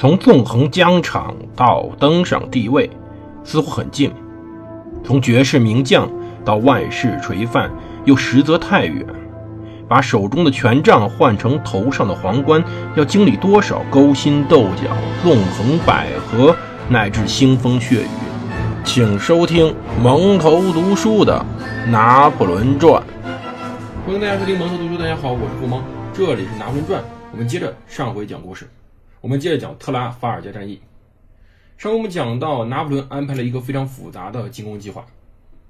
从纵横疆场到登上帝位，似乎很近；从绝世名将到万世垂范，又实则太远。把手中的权杖换成头上的皇冠，要经历多少勾心斗角、纵横捭阖，乃至腥风血雨？请收听蒙头读书的《拿破仑传》。欢迎大家收听蒙头读书。大家好，我是顾蒙，这里是《拿破仑传》。我们接着上回讲故事，我们接着讲特拉法尔加战役。上回我们讲到，拿破仑安排了一个非常复杂的进攻计划。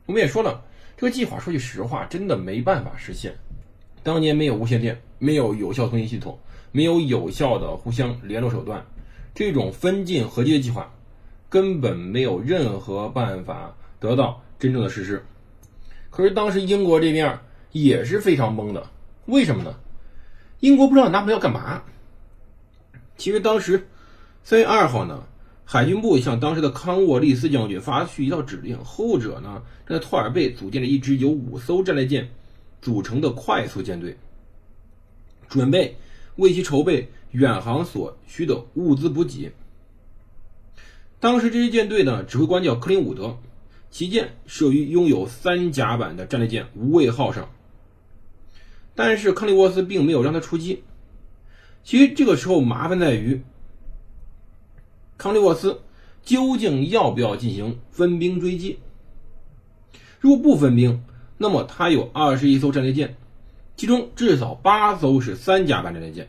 我们也说了，这个计划说句实话，真的没办法实现。当年没有无线电，没有有效通信系统，没有有效的互相联络手段，这种分进合击的计划根本没有任何办法得到真正的实施。可是当时英国这边也是非常懵的，为什么呢？英国不知道拿破仑要干嘛。其实当时三月二号呢，海军部向当时的康沃利斯将军发去一道指令，后者呢在托尔贝组建了一支由五艘战列舰。组成的快速舰队，准备为其筹备远航所需的物资补给。当时这支舰队呢，指挥官叫克林伍德，旗舰设于拥有三甲板的战列舰“无畏号”上。但是康利沃斯并没有让他出击。其实这个时候麻烦在于，康利沃斯究竟要不要进行分兵追击？如果不分兵，那么，他有二十一艘战列舰，其中至少八艘是三甲板战列舰。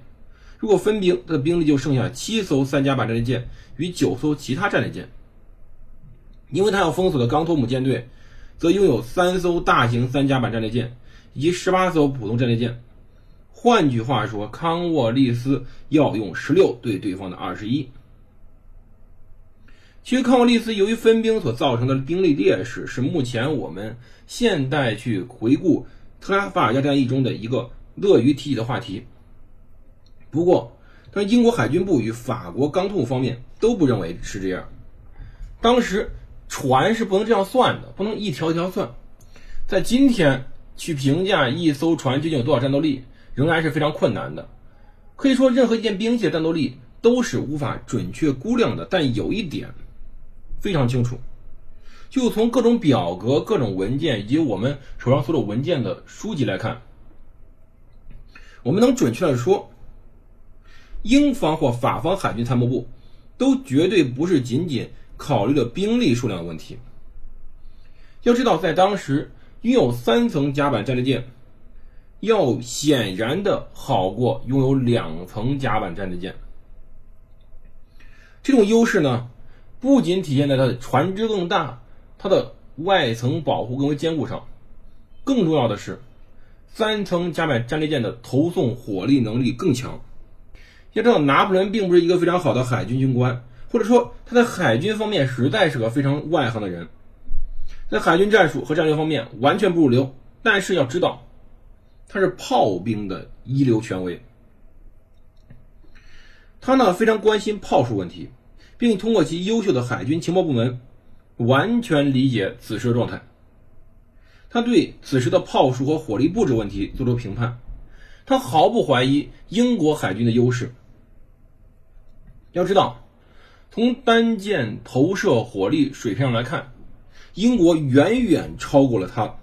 如果分兵，他的兵力就剩下七艘三甲板战列舰与九艘其他战列舰。因为他要封锁的冈托姆舰队，则拥有三艘大型三甲板战列舰以及十八艘普通战列舰。换句话说，康沃利斯要用十六对对方的二十一。其实，康沃利斯由于分兵所造成的兵力劣势，是目前我们现代去回顾特拉法尔加战役中的一个乐于提起的话题。不过，但英国海军部与法国钢通方面都不认为是这样。当时船是不能这样算的，不能一条一条算。在今天去评价一艘船究竟有多少战斗力，仍然是非常困难的。可以说，任何一件兵器的战斗力都是无法准确估量的。但有一点。非常清楚，就从各种表格、各种文件以及我们手上所有文件的书籍来看，我们能准确的说，英方或法方海军参谋部都绝对不是仅仅考虑了兵力数量的问题。要知道，在当时拥有三层甲板战列舰，要显然的好过拥有两层甲板战列舰。这种优势呢？不仅体现在它的船只更大，它的外层保护更为坚固上，更重要的是，三层甲板战列舰的投送火力能力更强。要知道，拿破仑并不是一个非常好的海军军官，或者说他在海军方面实在是个非常外行的人，在海军战术和战略方面完全不入流。但是要知道，他是炮兵的一流权威，他呢非常关心炮术问题。并通过其优秀的海军情报部门，完全理解此时的状态。他对此时的炮术和火力布置问题做出评判。他毫不怀疑英国海军的优势。要知道，从单舰投射火力水平上来看，英国远远超过了他。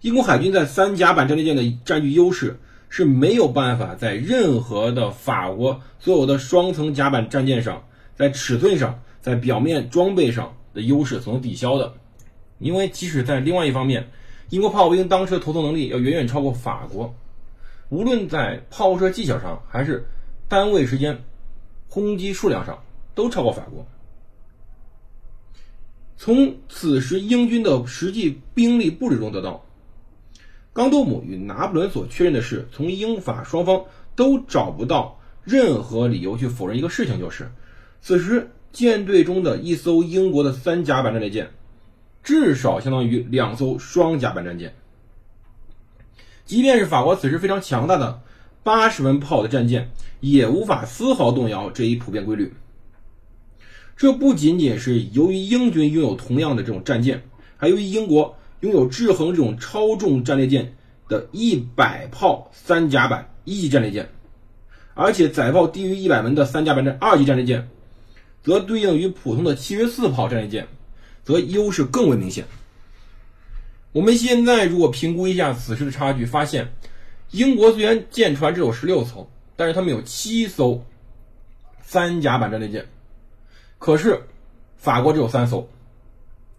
英国海军在三甲板战列舰的占据优势是没有办法在任何的法国所有的双层甲板战舰上。在尺寸上，在表面装备上的优势所能抵消的，因为即使在另外一方面，英国炮兵当时的投送能力要远远超过法国，无论在炮射技巧上，还是单位时间轰击数量上，都超过法国。从此时英军的实际兵力布置中得到，冈多姆与拿破仑所确认的是，从英法双方都找不到任何理由去否认一个事情，就是。此时，舰队中的一艘英国的三甲板战列舰，至少相当于两艘双甲板战舰。即便是法国此时非常强大的八十门炮的战舰，也无法丝毫动摇这一普遍规律。这不仅仅是由于英军拥有同样的这种战舰，还由于英国拥有制衡这种超重战列舰的一百炮三甲板一级战列舰。而且载炮低于一百门的三甲板战二级战列舰，则对应于普通的七十四炮战列舰，则优势更为明显。我们现在如果评估一下此时的差距，发现英国虽然舰船只有十六艘，但是他们有七艘三甲板战列舰，可是法国只有三艘，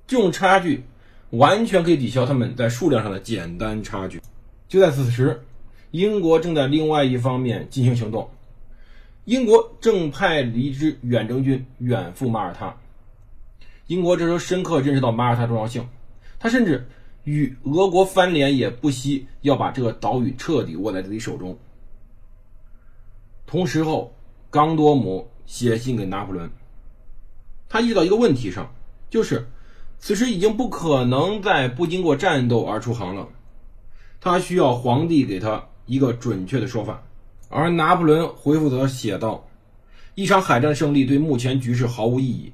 这种差距完全可以抵消他们在数量上的简单差距。就在此时。英国正在另外一方面进行行动，英国正派一支远征军远赴马耳他。英国这时候深刻认识到马耳他重要性，他甚至与俄国翻脸，也不惜要把这个岛屿彻底握在自己手中。同时后，冈多姆写信给拿破仑，他遇到一个问题上，就是此时已经不可能再不经过战斗而出航了，他需要皇帝给他。一个准确的说法，而拿破仑回复则写道：“一场海战胜利对目前局势毫无意义，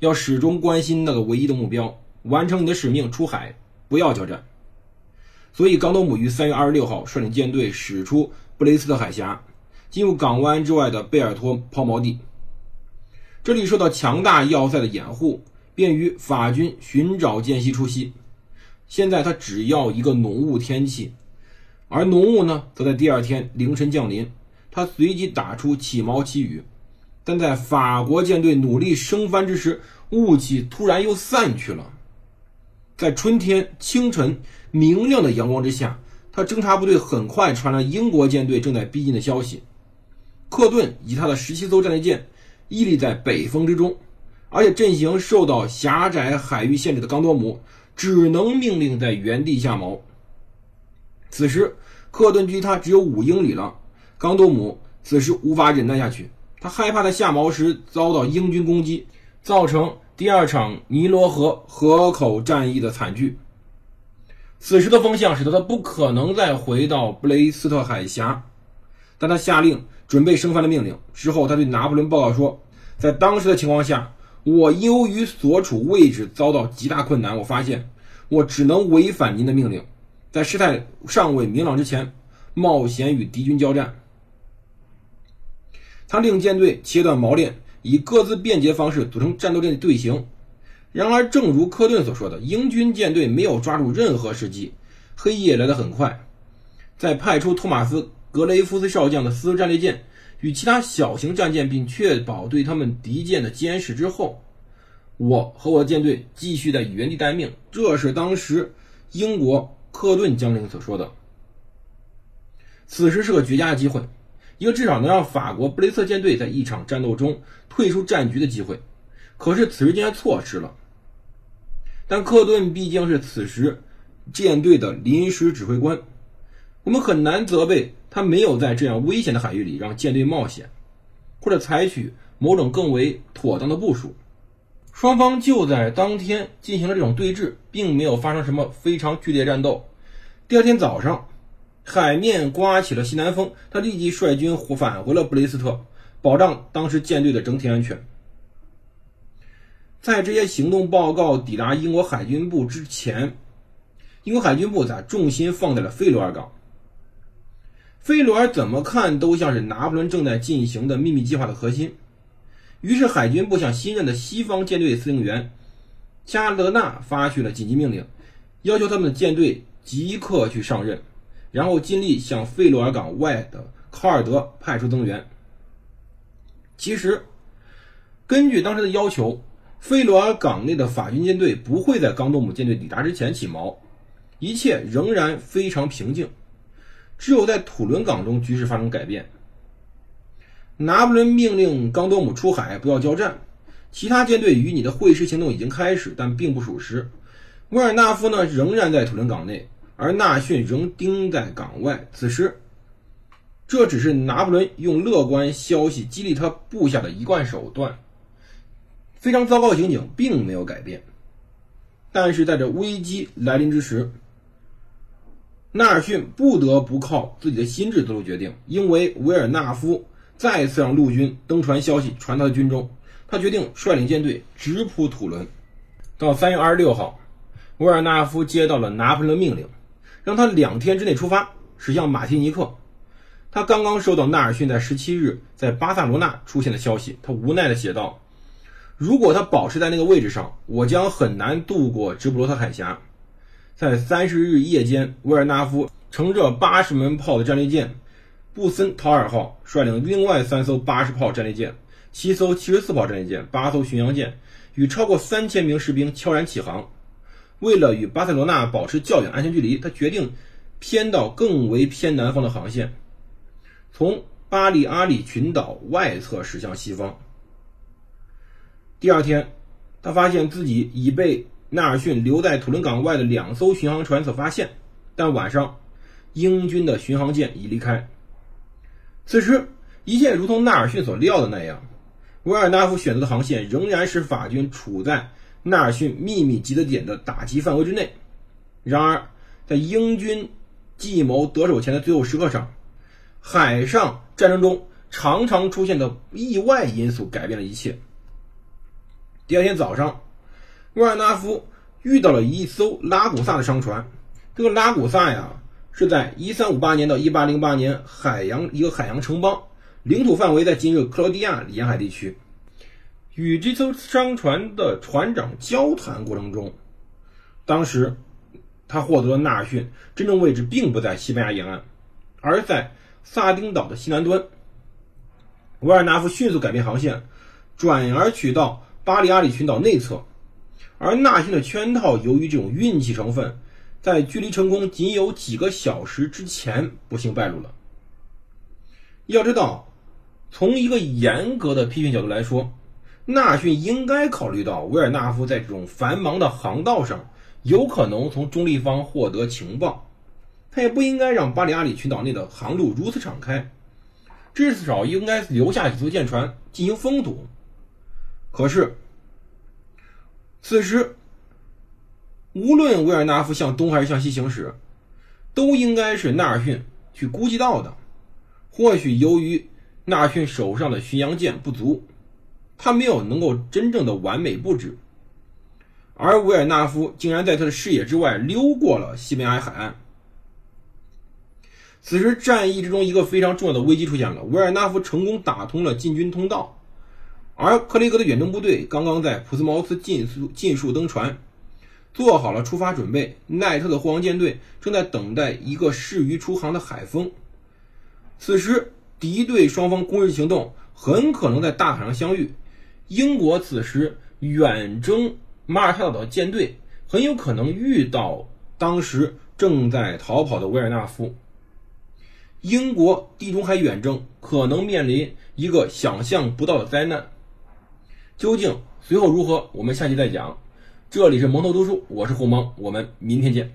要始终关心那个唯一的目标，完成你的使命，出海，不要交战。”所以，冈多姆于三月二十六号率领舰队驶出布雷斯特海峡，进入港湾之外的贝尔托抛锚地。这里受到强大要塞的掩护，便于法军寻找间隙出击。现在他只要一个浓雾天气。而浓雾呢，则在第二天凌晨降临。他随即打出起锚起雨，但在法国舰队努力升帆之时，雾气突然又散去了。在春天清晨明亮的阳光之下，他侦察部队很快传来英国舰队正在逼近的消息。克顿以他的十七艘战列舰屹立在北风之中，而且阵型受到狭窄海域限制的冈多姆只能命令在原地下锚。此时，克顿距他只有五英里了。冈多姆此时无法忍耐下去，他害怕在下锚时遭到英军攻击，造成第二场尼罗河河口战役的惨剧。此时的风向使得他不可能再回到布雷斯特海峡，但他下令准备升帆的命令之后，他对拿破仑报告说：“在当时的情况下，我由于所处位置遭到极大困难，我发现我只能违反您的命令。”在事态尚未明朗之前，冒险与敌军交战。他令舰队切断锚链，以各自便捷方式组成战斗阵队形。然而，正如科顿所说的，英军舰队没有抓住任何时机。黑夜来得很快，在派出托马斯·格雷夫斯少将的私战列舰与其他小型战舰，并确保对他们敌舰的监视之后，我和我的舰队继续在原地待命。这是当时英国。克顿将领所说的，此时是个绝佳的机会，一个至少能让法国布雷瑟舰队在一场战斗中退出战局的机会。可是此时竟然错失了。但克顿毕竟是此时舰队的临时指挥官，我们很难责备他没有在这样危险的海域里让舰队冒险，或者采取某种更为妥当的部署。双方就在当天进行了这种对峙，并没有发生什么非常剧烈战斗。第二天早上，海面刮起了西南风，他立即率军返回了布雷斯特，保障当时舰队的整体安全。在这些行动报告抵达英国海军部之前，英国海军部把重心放在了菲罗尔港。菲罗尔怎么看都像是拿破仑正在进行的秘密计划的核心。于是，海军部向新任的西方舰队司令员加勒纳发去了紧急命令，要求他们的舰队即刻去上任，然后尽力向费罗尔港外的考尔德派出增援。其实，根据当时的要求，费罗尔港内的法军舰队不会在冈多姆舰队抵达之前起锚，一切仍然非常平静。只有在土伦港中，局势发生改变。拿破仑命令冈多姆出海，不要交战。其他舰队与你的会师行动已经开始，但并不属实。维尔纳夫呢，仍然在土伦港内，而纳逊仍盯在港外。此时，这只是拿破仑用乐观消息激励他部下的一贯手段。非常糟糕的情景并没有改变。但是在这危机来临之时，纳尔逊不得不靠自己的心智做出决定，因为维尔纳夫。再次让陆军登船消息传到了军中，他决定率领舰队直扑土伦。到三月二十六号，维尔纳夫接到了拿破仑的命令，让他两天之内出发，驶向马提尼克。他刚刚收到纳尔逊在十七日在巴塞罗那出现的消息，他无奈地写道：“如果他保持在那个位置上，我将很难渡过直布罗陀海峡。”在三十日夜间，维尔纳夫乘着八十门炮的战列舰“布森陶尔号”，率领另外三艘八十炮战列舰、七艘七十四炮战列舰、八艘巡洋舰，与超过三千名士兵悄然起航。为了与巴塞罗那保持较远安全距离，他决定偏到更为偏南方的航线。从巴里阿里群岛外侧驶向西方。第二天，他发现自己已被纳尔逊留在土伦港外的两艘巡航船所发现，但晚上，英军的巡航舰已离开。此时，一切如同纳尔逊所料的那样，维尔纳夫选择的航线仍然使法军处在纳尔逊秘密集的点的打击范围之内。然而，在英军计谋得手前的最后时刻上，海上战争中常常出现的意外因素改变了一切。第二天早上，沃尔纳夫遇到了一艘拉古萨的商船。这个拉古萨呀，是在1358年到1808年海洋一个海洋城邦，领土范围在今日克罗地亚沿海地区。与这艘商船的船长交谈过程中，当时他获得了纳尔逊真正位置并不在西班牙沿岸，而在。萨丁岛的西南端，维尔纳夫迅速改变航线，转而取到巴里阿里群岛内侧。而纳逊的圈套，由于这种运气成分，在距离成功仅有几个小时之前不幸败露了。要知道，从一个严格的批评角度来说，纳逊应该考虑到维尔纳夫在这种繁忙的航道上有可能从中立方获得情报。他也不应该让巴里阿里群岛内的航路如此敞开，至少应该留下几艘舰船进行封堵。可是，此时无论维尔纳夫向东还是向西行驶，都应该是纳尔逊去估计到的。或许由于纳尔逊手上的巡洋舰不足，他没有能够真正的完美布置，而维尔纳夫竟然在他的视野之外溜过了西班牙海岸。此时，战役之中一个非常重要的危机出现了。维尔纳夫成功打通了进军通道，而克雷格的远征部队刚刚在普斯茅斯尽速尽数登船，做好了出发准备。奈特的护航舰队正在等待一个适于出航的海风。此时，敌对双方攻势行动很可能在大海上相遇。英国此时远征马耳他岛的舰队很有可能遇到当时正在逃跑的维尔纳夫。英国地中海远征可能面临一个想象不到的灾难，究竟随后如何？我们下期再讲。这里是蒙头读书，我是胡蒙，我们明天见。